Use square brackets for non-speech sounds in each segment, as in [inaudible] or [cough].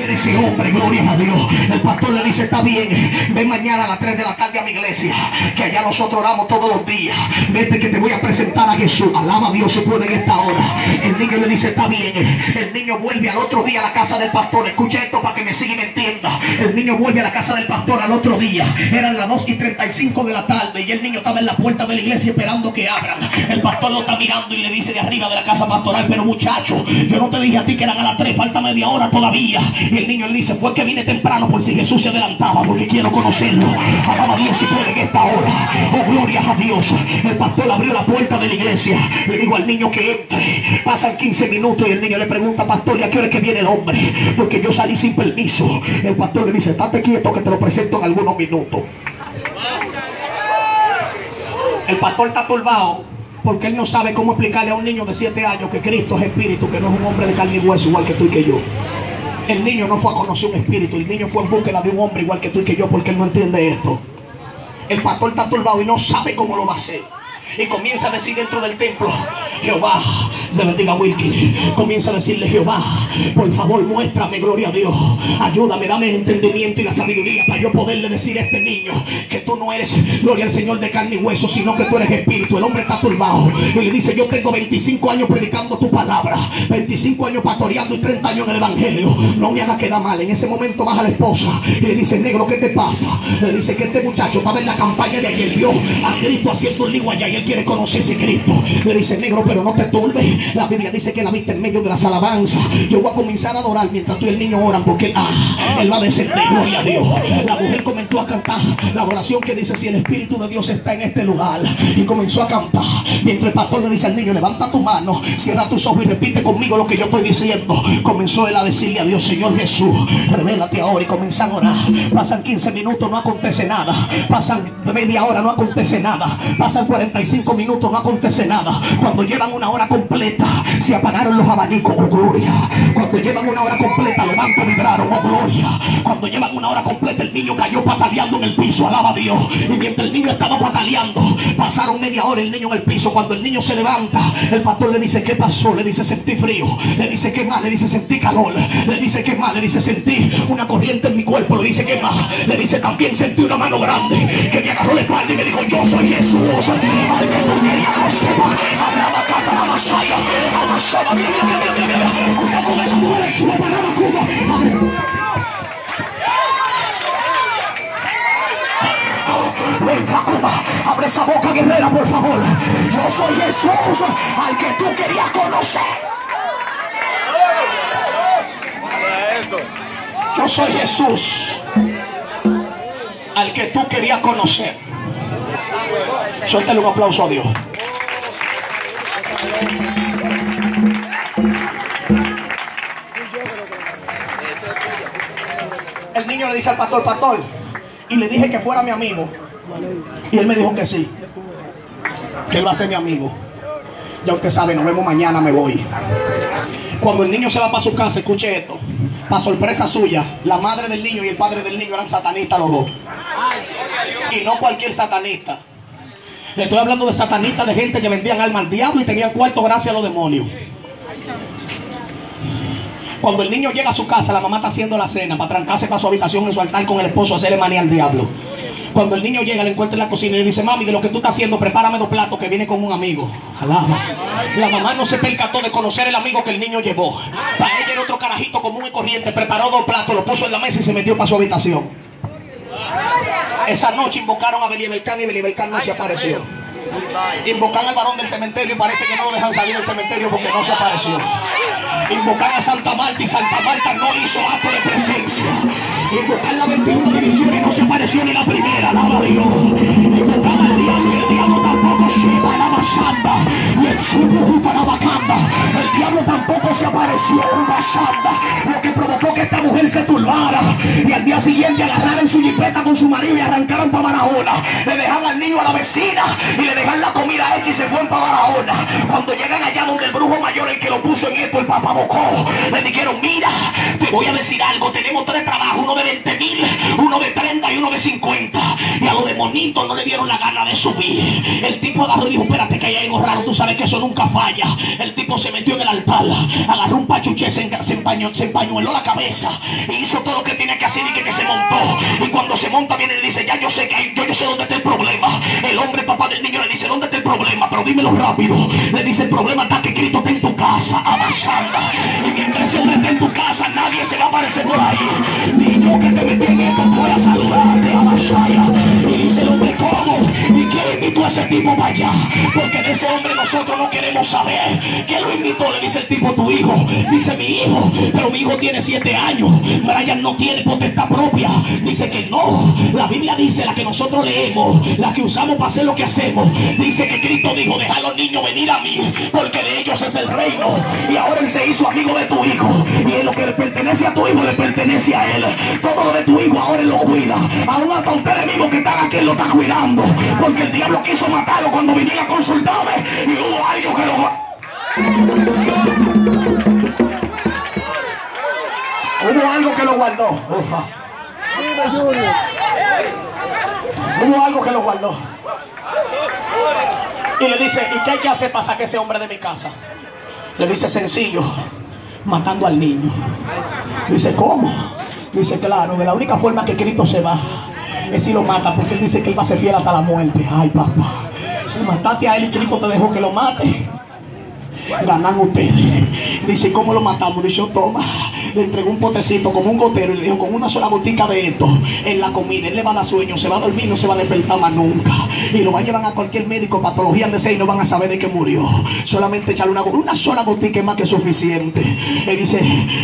hacer ese hombre, gloria a Dios. El pastor le dice, está bien, ven mañana a las 3 de la tarde a mi iglesia, que allá nosotros oramos todos los días. Vete que te voy a presentar a Jesús. Alaba a Dios si puede en esta hora. El niño le dice, está bien. El niño vuelve al otro día a la casa del pastor. Escucha esto para que me siga y me entienda. El niño vuelve a la casa del pastor al otro día. Eran las 2 y 35 de la tarde y el niño estaba en la puerta de la iglesia esperando que abran. El pastor lo está mirando y le dice de arriba de la casa pastoral, pero muchacho, yo no te dije a ti que eran a las 3, falta media hora todavía. Y el niño le dice, fue que vine temprano por si Jesús se adelantaba, porque quiero conocerlo. Alaba a Dios si puede en esta hora. Oh, gloria a Dios. El pastor abrió la puerta de la iglesia. Le digo al niño que entre. Pasan 15 minutos y el niño le pregunta, pastor, ¿y a qué hora es que viene el hombre? Porque yo salí sin permiso. El pastor le dice, estate quieto que te lo presento en algunos minutos. El pastor está turbado porque él no sabe cómo explicarle a un niño de 7 años que Cristo es espíritu, que no es un hombre de carne y hueso igual que tú y que yo. El niño no fue a conocer un espíritu, el niño fue en búsqueda de un hombre igual que tú y que yo porque él no entiende esto. El pastor está turbado y no sabe cómo lo va a hacer. Y comienza a decir dentro del templo, Jehová, le bendiga Wilkie. Comienza a decirle, Jehová, por favor, muéstrame, gloria a Dios. Ayúdame, dame el entendimiento y la sabiduría para yo poderle decir a este niño que tú no eres, gloria al Señor, de carne y hueso, sino que tú eres espíritu. El hombre está turbado. Y le dice, yo tengo 25 años predicando tu palabra, 25 años pastoreando y 30 años en el Evangelio. No me haga quedar mal. En ese momento baja la esposa y le dice, negro, ¿qué te pasa? Le dice que este muchacho estaba en la campaña de aquel vio a Cristo haciendo un lío allá y él quiere conocer ese Cristo. Le dice, negro, pero no te turbes. La Biblia dice que la viste en medio de las alabanzas. Yo voy a comenzar a adorar mientras tú y el niño oran porque ah, él va a descender, gloria a Dios. La mujer comenzó a cantar la oración que dice, si el Espíritu de Dios está en este lugar. Y comenzó a cantar. Mientras el pastor le dice al niño, levanta tu mano, cierra tus ojos y repite conmigo lo que yo estoy diciendo. Comenzó él a decirle a Dios, Señor Jesús, revélate ahora y comienza a orar. Pasan 15 minutos, no acontece nada. Pasan media hora, no acontece nada. Pasan 45 minutos, no acontece nada. Cuando llevan una hora completa, se apagaron los abanicos, oh gloria. Cuando llevan una hora completa, los bancos vibraron, oh gloria. Cuando llevan una hora completa, el niño cayó pataleando en el piso, alaba a Dios. Y mientras el niño estaba pataleando, pasaron media hora el niño en el piso. Cuando el niño se levanta, el pastor le dice, ¿qué pasó? Le dice, sentí frío. Le dice, ¿qué más? Le dice, sentí calor. Le dice, ¿qué más? Le dice, sentí una corriente en mi cuerpo. Le dice, ¿qué más? Le dice, también sentí una mano grande que me agarró la espalda y me dijo, yo soy Jesús. Que tú. Hablaba cata. Abre esa boca guerrera, por favor. Yo soy Jesús, al que tú querías conocer. Yo soy Jesús, al que tú querías conocer. Suéltale un aplauso a Dios. Niño le dice al pastor, pastor, y le dije que fuera mi amigo. Y él me dijo que sí, que él va a ser mi amigo. Ya usted sabe, nos vemos mañana, me voy. Cuando el niño se va para su casa, escuche esto. Para sorpresa suya, la madre del niño y el padre del niño eran satanistas los dos. Y no cualquier satanista. Le estoy hablando de satanistas, de gente que vendían alma al diablo y tenían cuarto gracias a los demonios. Cuando el niño llega a su casa, la mamá está haciendo la cena para trancarse para su habitación en su altar con el esposo a hacerle manía al diablo. Cuando el niño llega, le encuentra en la cocina y le dice, mami, de lo que tú estás haciendo, prepárame dos platos que viene con un amigo. Alaba. La mamá no se percató de conocer el amigo que el niño llevó. Para ella era otro carajito común y corriente. Preparó dos platos, lo puso en la mesa y se metió para su habitación. Esa noche invocaron a Beliebelcán y Beliebelcán no se apareció. Invocan al varón del cementerio y parece que no lo dejan salir del cementerio porque no se apareció. Invocan a Santa Marta y Santa Marta no hizo acto de presencia. Invocan la 21 división y no se apareció ni la primera, alaba a Dios. Invocan al diablo y el diablo tampoco se la santa. Y el sumo para bacanda. El diablo tampoco se apareció en una santa. Lo que provocó que se turbara. Y al día siguiente agarraron su jipeta con su marido y arrancaron para Barahona. Le dejan al niño a la vecina y le dejan la comida hecha y se fueron para Barahona. Cuando llegan allá donde el brujo mayor, el que lo puso en esto, el papá Bocó, le dijeron, mira, te voy a decir algo, tenemos tres trabajos, uno de 20 mil, uno de 30 y uno de 50. Y a los demonitos no le dieron la gana de subir. El tipo agarró y dijo, espérate que hay algo raro, tú sabes que eso nunca falla. El tipo se metió en el altar, agarró un pachuche, se, empañó, se empañueló la cabeza y hizo todo lo que tiene que hacer y que, se montó. Y cuando se monta viene y le dice, ya yo sé que yo sé dónde está el problema. El hombre papá del niño le dice, ¿dónde está el problema? Pero dímelo rápido. Le dice, el problema está que Cristo está en tu casa, avanzando. Y mientras ese hombre está en tu casa, nadie se va a aparecer por ahí. Que te metí en esto, voy a saludarte, avanzar. Y dice el hombre, ¿cómo? ¿Y quién invitó a ese tipo para allá? Porque de ese hombre nosotros no queremos saber. ¿Quién lo invitó? Le dice el tipo, tu hijo. Dice mi hijo, pero mi hijo tiene siete años. Brian no tiene potestad propia. Dice que no. La Biblia dice, la que nosotros leemos, la que usamos para hacer lo que hacemos. Dice que Cristo dijo, deja a los niños venir a mí, porque de ellos es el reino. Y ahora él se hizo amigo de tu hijo. Y lo que le pertenece a tu hijo le pertenece a él. Todo lo de tu hijo ahora lo cuida. Aún hasta ustedes mismos que están aquí lo está cuidando. Porque el diablo quiso matarlo cuando viniera a consultarme. Y hubo algo que lo... Hubo algo que lo guardó. Ufa. Hubo algo que lo guardó. Y le dice, ¿y qué hay que hacer para sacar ese hombre de mi casa? Le dice, sencillo, matando al niño. Dice, ¿cómo? Dice, claro, de la única forma que Cristo se va es si lo mata, porque él dice que él va a ser fiel hasta la muerte. Ay, papá, si mataste a él y Cristo te dejó que lo mate, ganan ustedes. Dice, ¿cómo lo matamos? Dice, oh, toma. Le entregó un potecito como un gotero y le dijo, con una sola gotica de esto en la comida, él le va a dar sueño, se va a dormir, no se va a despertar más nunca. Y lo va a llevar a cualquier médico, patología de seis, no van a saber de qué murió. Solamente echarle una, una sola gotica es más que suficiente. Le dice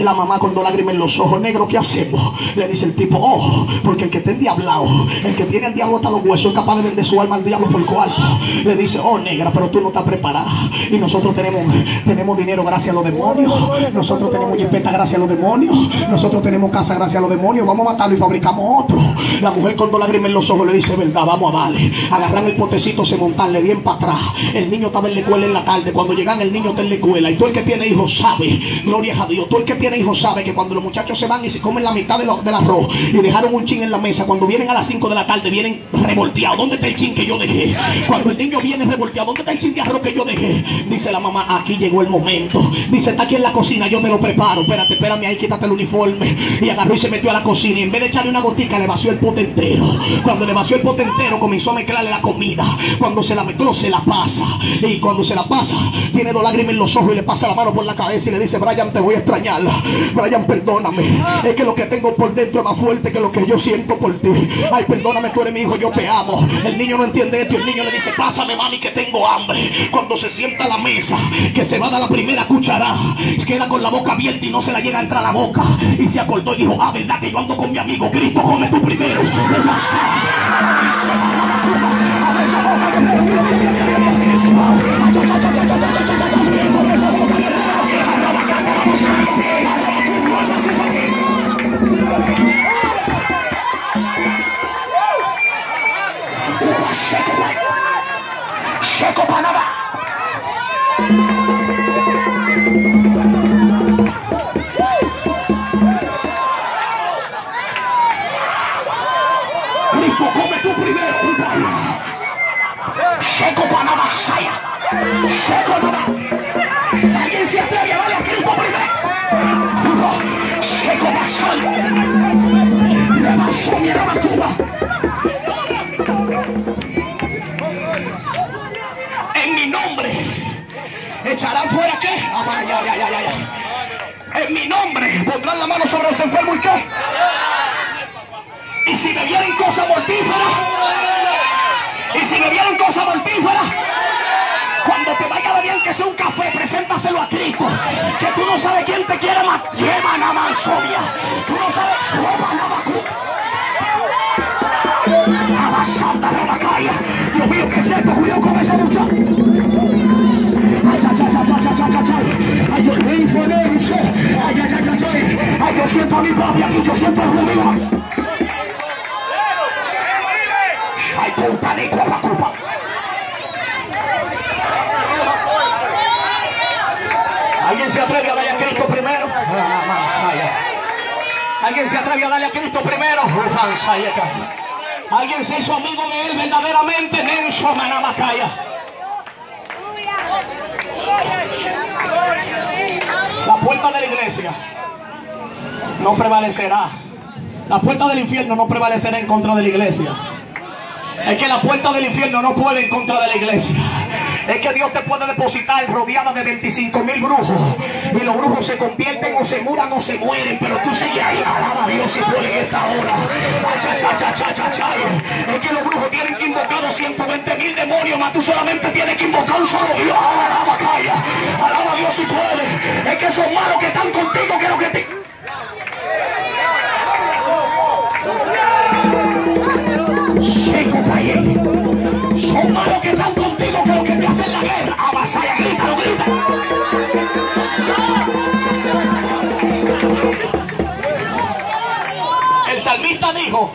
la mamá con dos lágrimas en los ojos, negro, ¿qué hacemos? Le dice el tipo, oh, porque el que está endiablado, el que tiene el diablo hasta los huesos, es capaz de vender su alma al diablo por cuarto. Le dice, oh, negra, pero tú no estás preparada. Y nosotros tenemos, tenemos dinero gracias a los demonios. Nosotros tenemos jipeta gracias a los demonios. Nosotros tenemos casa gracias a los demonios. Vamos a matarlo y fabricamos otro. La mujer con dos lágrimas en los ojos le dice, verdad, vamos a darle. Agarran el potecito, se montan, le dieron para atrás. El niño estaba en la escuela en la tarde. Cuando llegan el niño está en la escuela. Y todo el que tiene hijos sabe, gloria a Dios, todo el que tiene hijos sabe que cuando los muchachos se van y se comen la mitad de del arroz y dejaron un chin en la mesa, cuando vienen a las 5 de la tarde, vienen revolteados. ¿Dónde está el chin que yo dejé? Cuando el niño viene revolteado, ¿dónde está el chin de arroz que yo dejé? Dice la mamá, aquí llegó el momento. Dice, está aquí en la cocina, yo te lo preparo. Espérate, espérame ahí, quítate el uniforme. Y agarró y se metió a la cocina. Y en vez de echarle una gotica, le vació el pote entero. Cuando le vació el pote entero, comenzó a mezclarle la comida. Cuando se la mezcló, se la pasa. Y cuando se la pasa, tiene dos lágrimas en los ojos y le pasa la mano por la cabeza y le dice, Brian, te voy a extrañar. Brian, perdóname. Es que lo que tengo por dentro es más fuerte que lo que yo siento por ti. Ay, perdóname, tú eres mi hijo, yo te amo. El niño no entiende esto. El niño le dice, pásame, mami, que tengo hambre. Cuando se sienta a la mesa, que se va a dar la primera cucharada, queda con la boca abierta y no se la llega a la boca. Y se acordó y dijo, ah, verdad que yo ando con mi amigo Cristo, come tú primero. [laughs] [laughs] Cristo, come tú primero. Seco Panamá, Saya. Seco Panamá. ¿Alguien se atreve a darle a Cristo primero? Seco Pasal. Le pasó mi Rabacuba. En mi nombre. ¿Echarán fuera qué? Ah, ya, ya, ya, ya. En mi nombre pondrán la mano sobre los enfermos y qué. Y si me vienen cosas mortíferas, y si me vienen cosas mortíferas, que sea un café, preséntaselo a Cristo. Que tú no sabes quién te quiere más. Lleva nada más. Tú no sabes. Lleva nada más. Abasanda de la calle. Dios mío, que esto? Cuidado con esa muchacha. Ay, ay, ay, ay, ay, ay, ay, ay. Yo noche. Ay, ay, ay, ay, ay. Ay, yo siento a mi papi aquí, yo siento a Rubio. Ay, culpa de culpa, culpa. ¿Alguien se atreve a darle a Cristo primero? Alguien se atreve a darle a Cristo primero. Alguien se hizo amigo de él verdaderamente. Nenso Manamacaya. La puerta de la iglesia no prevalecerá. La puerta del infierno no prevalecerá en contra de la iglesia. Es que la puerta del infierno no puede en contra de la iglesia. Es que Dios te puede depositar rodeada de 25 mil brujos. Y los brujos se convierten o se muran o se mueren. Pero tú sigues ahí. Alaba a Dios si puede en esta hora. Es que los brujos tienen que invocar 120 mil demonios. Mas tú solamente tienes que invocar un solo Dios. Alaba, calla. Alaba a Dios si puede. Es que son malos que están contigo que El salmista dijo,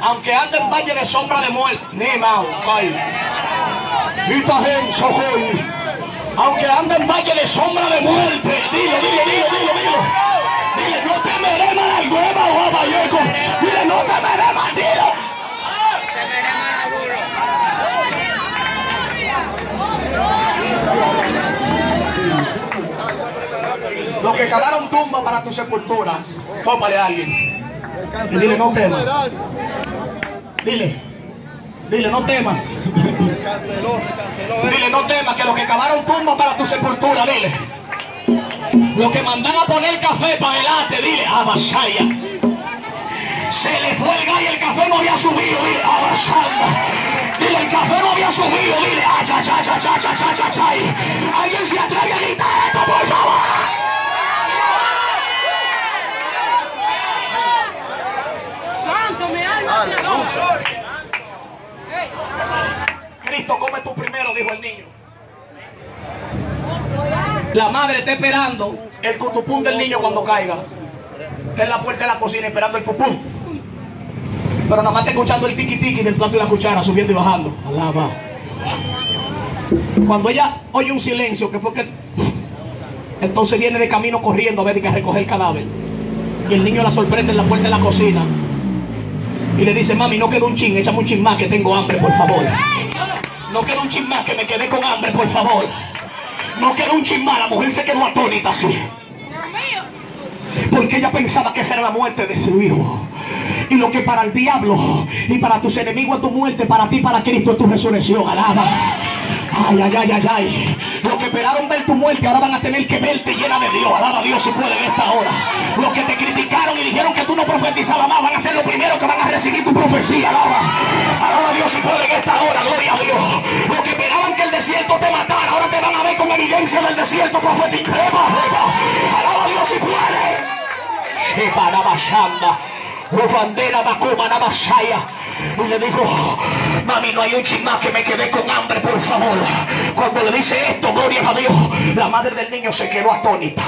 aunque ande en valle de sombra de muerte, Nemao, aunque ande en valle de sombra de muerte, dile, dile, dile, dile, dile. Dile, no temeré mal al hueva o a Vallejo. Dile, no temeré mal, dile. Los que cavaron tumba para tu sepultura, tópale a alguien. Y dile, no temas. Dile, dile, no temas. Dile, no temas, que los que cavaron tumba para tu sepultura, dile. Los que mandan a poner café para adelante, dile, avasalla. Se le fue el gallo, el café no había subido, dile, avasalla. Dile, el café no había subido, dile, ay, ay, ay, ay, ay, ay, ay, Alguien se atreve a gritar esto, por favor. Cristo, come tú primero, dijo el niño. La madre está esperando el cutupún del niño cuando caiga. Está en la puerta de la cocina esperando el pupún. Pero nada más está escuchando el tiki tiki del plato y la cuchara subiendo y bajando. Alaba. Cuando ella oye un silencio, que fue que. Entonces viene de camino corriendo a ver que a recoger el cadáver. Y el niño la sorprende en la puerta de la cocina y le dice, mami, no quedó un chin, échame un chin más que tengo hambre, por favor. No quedó un chin más que me quedé con hambre, por favor. No quedó un chin más, la mujer se quedó atónita así. Porque ella pensaba que esa era la muerte de su hijo. Y lo que para el diablo y para tus enemigos es tu muerte, para ti, para Cristo es tu resurrección. Alaba. Ay, ay, ay, ay, ay. Los que esperaron ver tu muerte ahora van a tener que verte llena de Dios. Alaba a Dios si puede en esta hora. Los que te criticaron y dijeron que tú no profetizabas más van a ser los primeros que van a recibir tu profecía. Alaba. Alaba a Dios si puede en esta hora. Gloria a Dios. Los que esperaban que el desierto te matara ahora te van a ver con evidencia del desierto profético. Alaba a Dios si puede. Y para Bakuma. Y le dijo, mami, no hay un chismá que me quedé con hambre, por favor. Cuando le dice esto, gloria a Dios, la madre del niño se quedó atónita.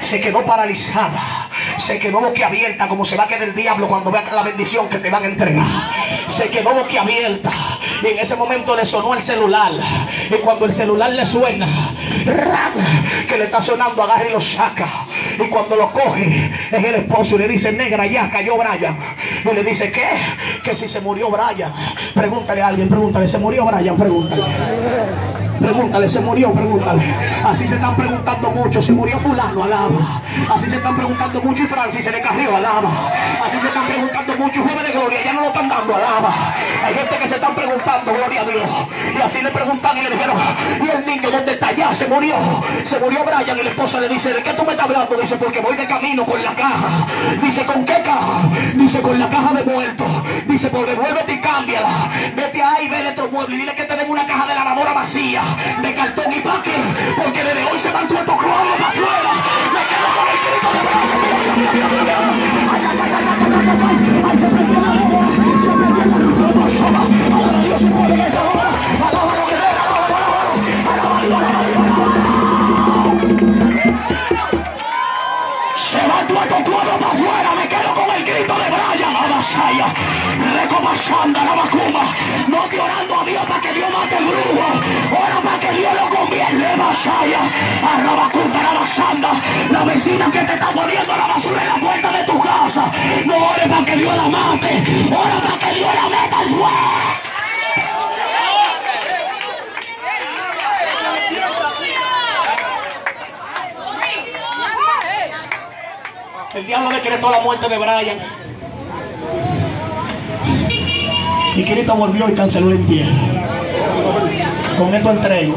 Se quedó paralizada se quedó boquiabierta como se va a quedar el diablo cuando vea la bendición que te van a entregar. Se quedó boquiabierta y en ese momento le sonó el celular. Y cuando el celular le suena, que le está sonando, agarra y lo saca. Y cuando lo coge, es el esposo y le dice, negra, ya cayó Brian. Y le dice, ¿qué? Que si se murió Brian. Pregúntale a alguien, pregúntale, ¿se murió Brian? Pregúntale. Pregúntale, se murió, pregúntale. Así se están preguntando mucho, se murió fulano, alaba. Así se están preguntando mucho y Francis se le carrió, alaba. Así se están preguntando mucho y jueves de gloria, ya no lo están dando, alaba. Hay gente que se están preguntando, gloria a Dios. Y así le preguntan y le dijeron, ¿y el niño dónde está? Ya se murió. Se murió Brian y la esposa le dice, ¿de qué tú me estás hablando? Dice, porque voy de camino con la caja. Dice, ¿con qué caja? Dice, con la caja de muertos. Dice, pues devuélvete y cámbiala. Vete ahí, ve de otro mueble y dile que te den una caja de lavadora vacía de cartón y paque, porque desde hoy se van todos estos para afuera. Me quedo con el grito de Ay, ay, ay, ay, ay, ay, ay, ay, se perdió la lengua, se perdió la Dios, se puede esa la no te a Dios para que Dios mate el brujo, la vecina que te está poniendo la basura en la puerta de tu casa. No ore para que Dios la mate. Ora para que Dios la meta al fuego. El diablo decretó la muerte de Brian. Y Cristo volvió y canceló el entierro. Con esto entrego.